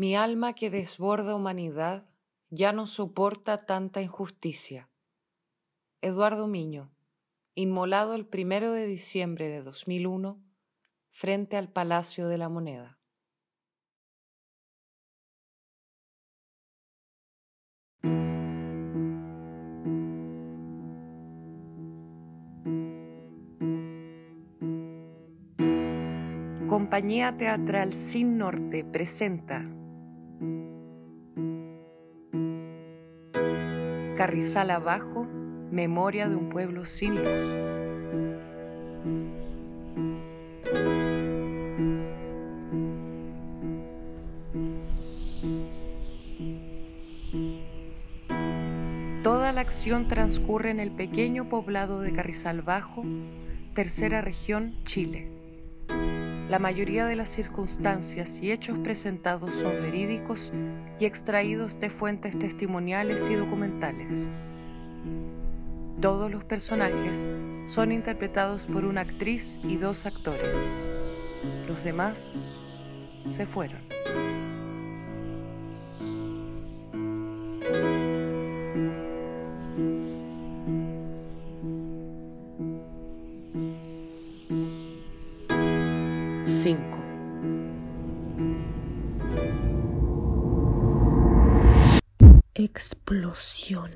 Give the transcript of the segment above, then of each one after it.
Mi alma que desborda humanidad ya no soporta tanta injusticia. Eduardo Miño, inmolado el primero de diciembre de 2001 frente al Palacio de la Moneda. Compañía Teatral Sin Norte presenta Carrizal Abajo, Memoria de un pueblo sin luz. Toda la acción transcurre en el pequeño poblado de Carrizal Bajo, tercera región, Chile. La mayoría de las circunstancias y hechos presentados son verídicos y extraídos de fuentes testimoniales y documentales. Todos los personajes son interpretados por una actriz y dos actores. Los demás se fueron. Explosión.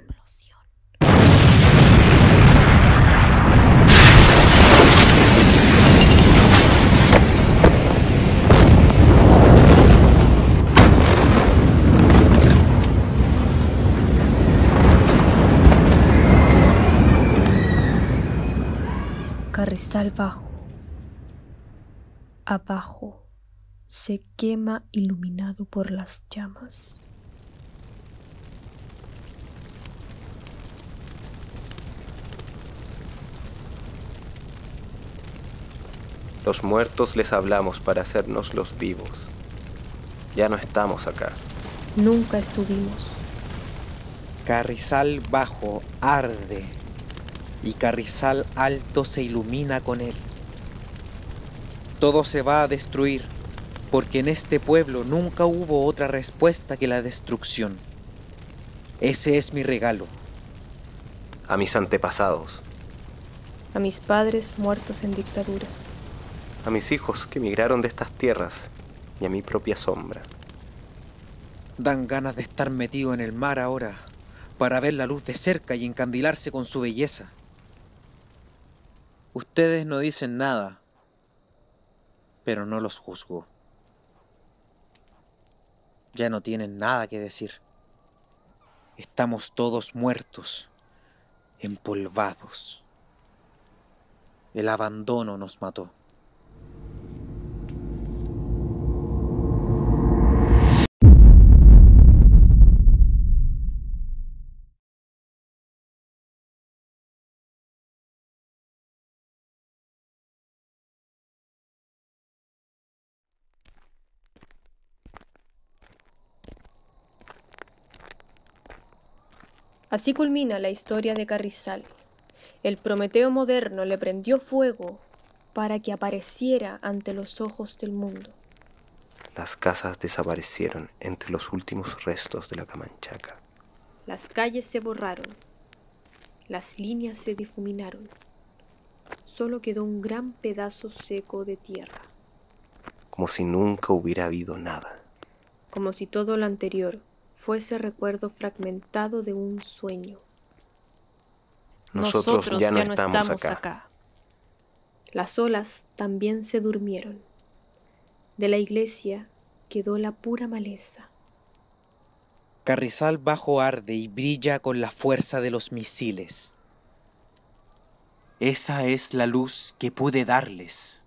Carrizal bajo. Abajo se quema iluminado por las llamas. Los muertos les hablamos para hacernos los vivos. Ya no estamos acá. Nunca estuvimos. Carrizal bajo arde y carrizal alto se ilumina con él. Todo se va a destruir porque en este pueblo nunca hubo otra respuesta que la destrucción. Ese es mi regalo. A mis antepasados, A mis padres muertos en dictadura. A mis hijos que emigraron de estas tierras y a mi propia sombra. Dan ganas de estar metido en el mar ahora para ver la luz de cerca y encandilarse con su belleza. Ustedes no dicen nada, pero no los juzgo. Ya no tienen nada que decir. Estamos todos muertos, empolvados. El abandono nos mató. Así culmina la historia de Carrizal. El Prometeo moderno le prendió fuego para que apareciera ante los ojos del mundo. Las casas desaparecieron entre los últimos restos de la Camanchaca. Las calles se borraron, las líneas se difuminaron. Solo quedó un gran pedazo seco de tierra, como si nunca hubiera habido nada. como si todo lo anterior fuese recuerdo fragmentado de un sueño. Nosotros, ya, no estamos, acá. Las olas también se durmieron. De la iglesia quedó la pura maleza. Carrizal bajo arde y brilla con la fuerza de los misiles. Esa es la luz que pude darles,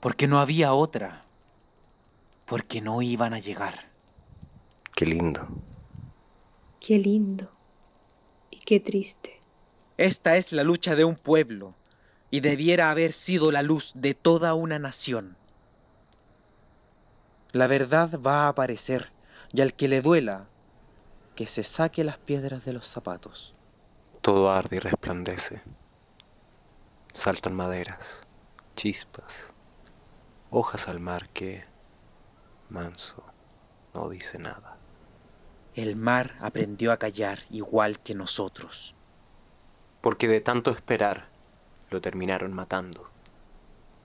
porque no había otra, porque no iban a llegar. Qué lindo. Qué lindo y qué triste. Esta es la lucha de un pueblo y debiera haber sido la luz de toda una nación. La verdad va a aparecer y al que le duela, que se saque las piedras de los zapatos. Todo arde y resplandece. Saltan maderas, chispas, hojas al mar que, manso, no dice nada. El mar aprendió a callar igual que nosotros. Porque de tanto esperar, lo terminaron matando.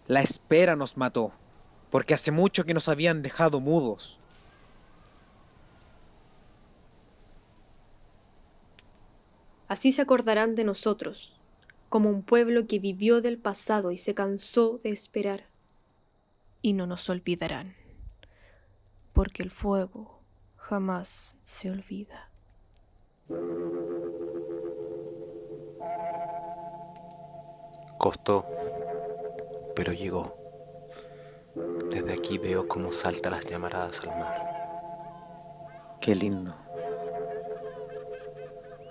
La espera nos mató, porque hace mucho que nos habían dejado mudos. Así se acordarán de nosotros, como un pueblo que vivió del pasado y se cansó de esperar. Y no nos olvidarán, porque el fuego jamás se olvida. Costó, pero llegó. Desde aquí veo cómo salta las llamaradas al mar. Qué lindo.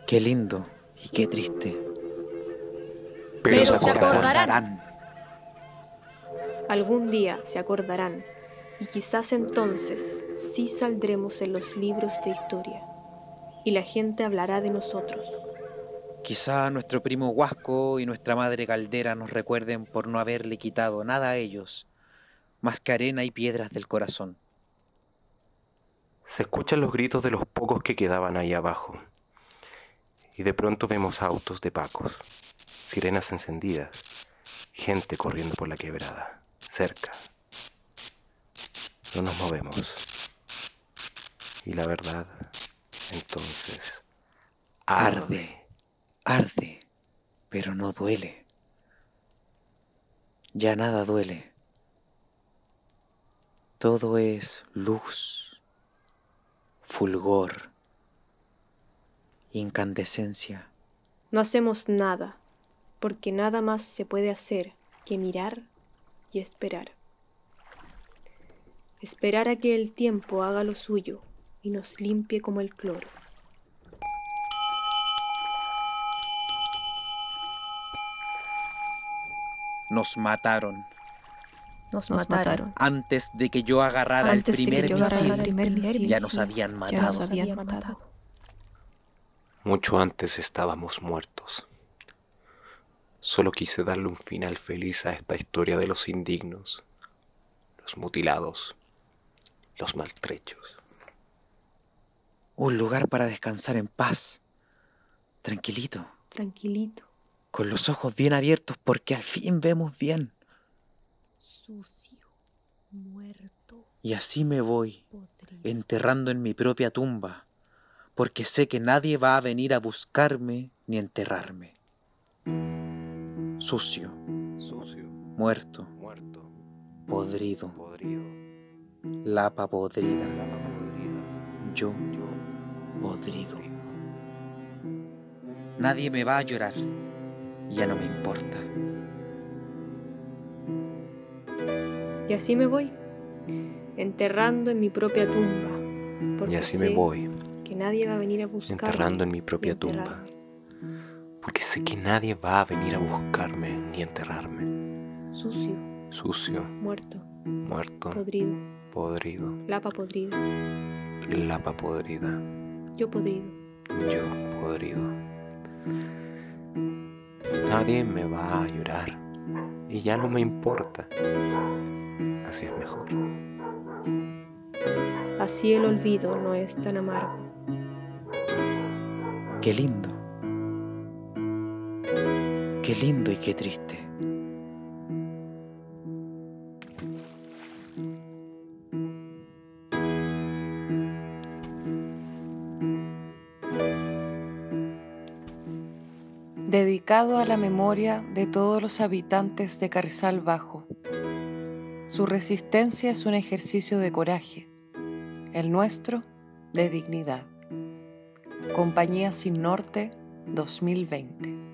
Qué lindo y qué triste. Pero se acordarán. Algún día se acordarán y quizás entonces sí saldremos en los libros de historia y la gente hablará de nosotros. Quizá nuestro primo Huasco y nuestra madre Caldera nos recuerden por no haberle quitado nada a ellos, más que arena y piedras del corazón. Se escuchan los gritos de los pocos que quedaban ahí abajo. Y de pronto vemos autos de pacos, sirenas encendidas, gente corriendo por la quebrada, cerca. No nos movemos. Y la verdad, entonces, Arde, arde, pero no duele. Ya nada duele. Todo es luz, fulgor, incandescencia. No hacemos nada, porque nada más se puede hacer que mirar y esperar. Esperar a que el tiempo haga lo suyo y nos limpie como el cloro. Nos mataron Nos, mataron. antes de que yo agarrara el primer que yo agarrara misil. el primer misil, Ya nos habían ya matado. nos habían matado. mucho antes estábamos muertos. Solo quise darle un final feliz a esta historia de los indignos, los mutilados, los maltrechos. Un lugar para descansar en paz, tranquilito, Tranquilito. con los ojos bien abiertos porque al fin vemos bien. Sucio, muerto, Y así me voy, podrido. enterrando en mi propia tumba, porque sé que nadie va a venir a buscarme ni enterrarme. Sucio, Sucio, muerto, muerto, podrido, podrido, lapa podrida, yo yo podrido. Nadie me va a llorar, ya no me importa. Y así me voy, enterrando en mi propia tumba. Porque Y así sé me voy, que nadie va a venir a buscarme. enterrando en mi propia tumba. Porque sé que nadie va a venir a buscarme ni enterrarme. Sucio, Sucio, muerto, muerto, podrido, podrido, lapa podrida, lapa podrida, yo podrido. yo podrido. Nadie me va a llorar y ya no me importa. Así es mejor. Así el olvido no es tan amargo. Qué lindo. Qué lindo y qué triste. Dedicado a la memoria de todos los habitantes de Carrizal Bajo. Su resistencia es un ejercicio de coraje, el nuestro de dignidad. Compañía Sin Norte 2020.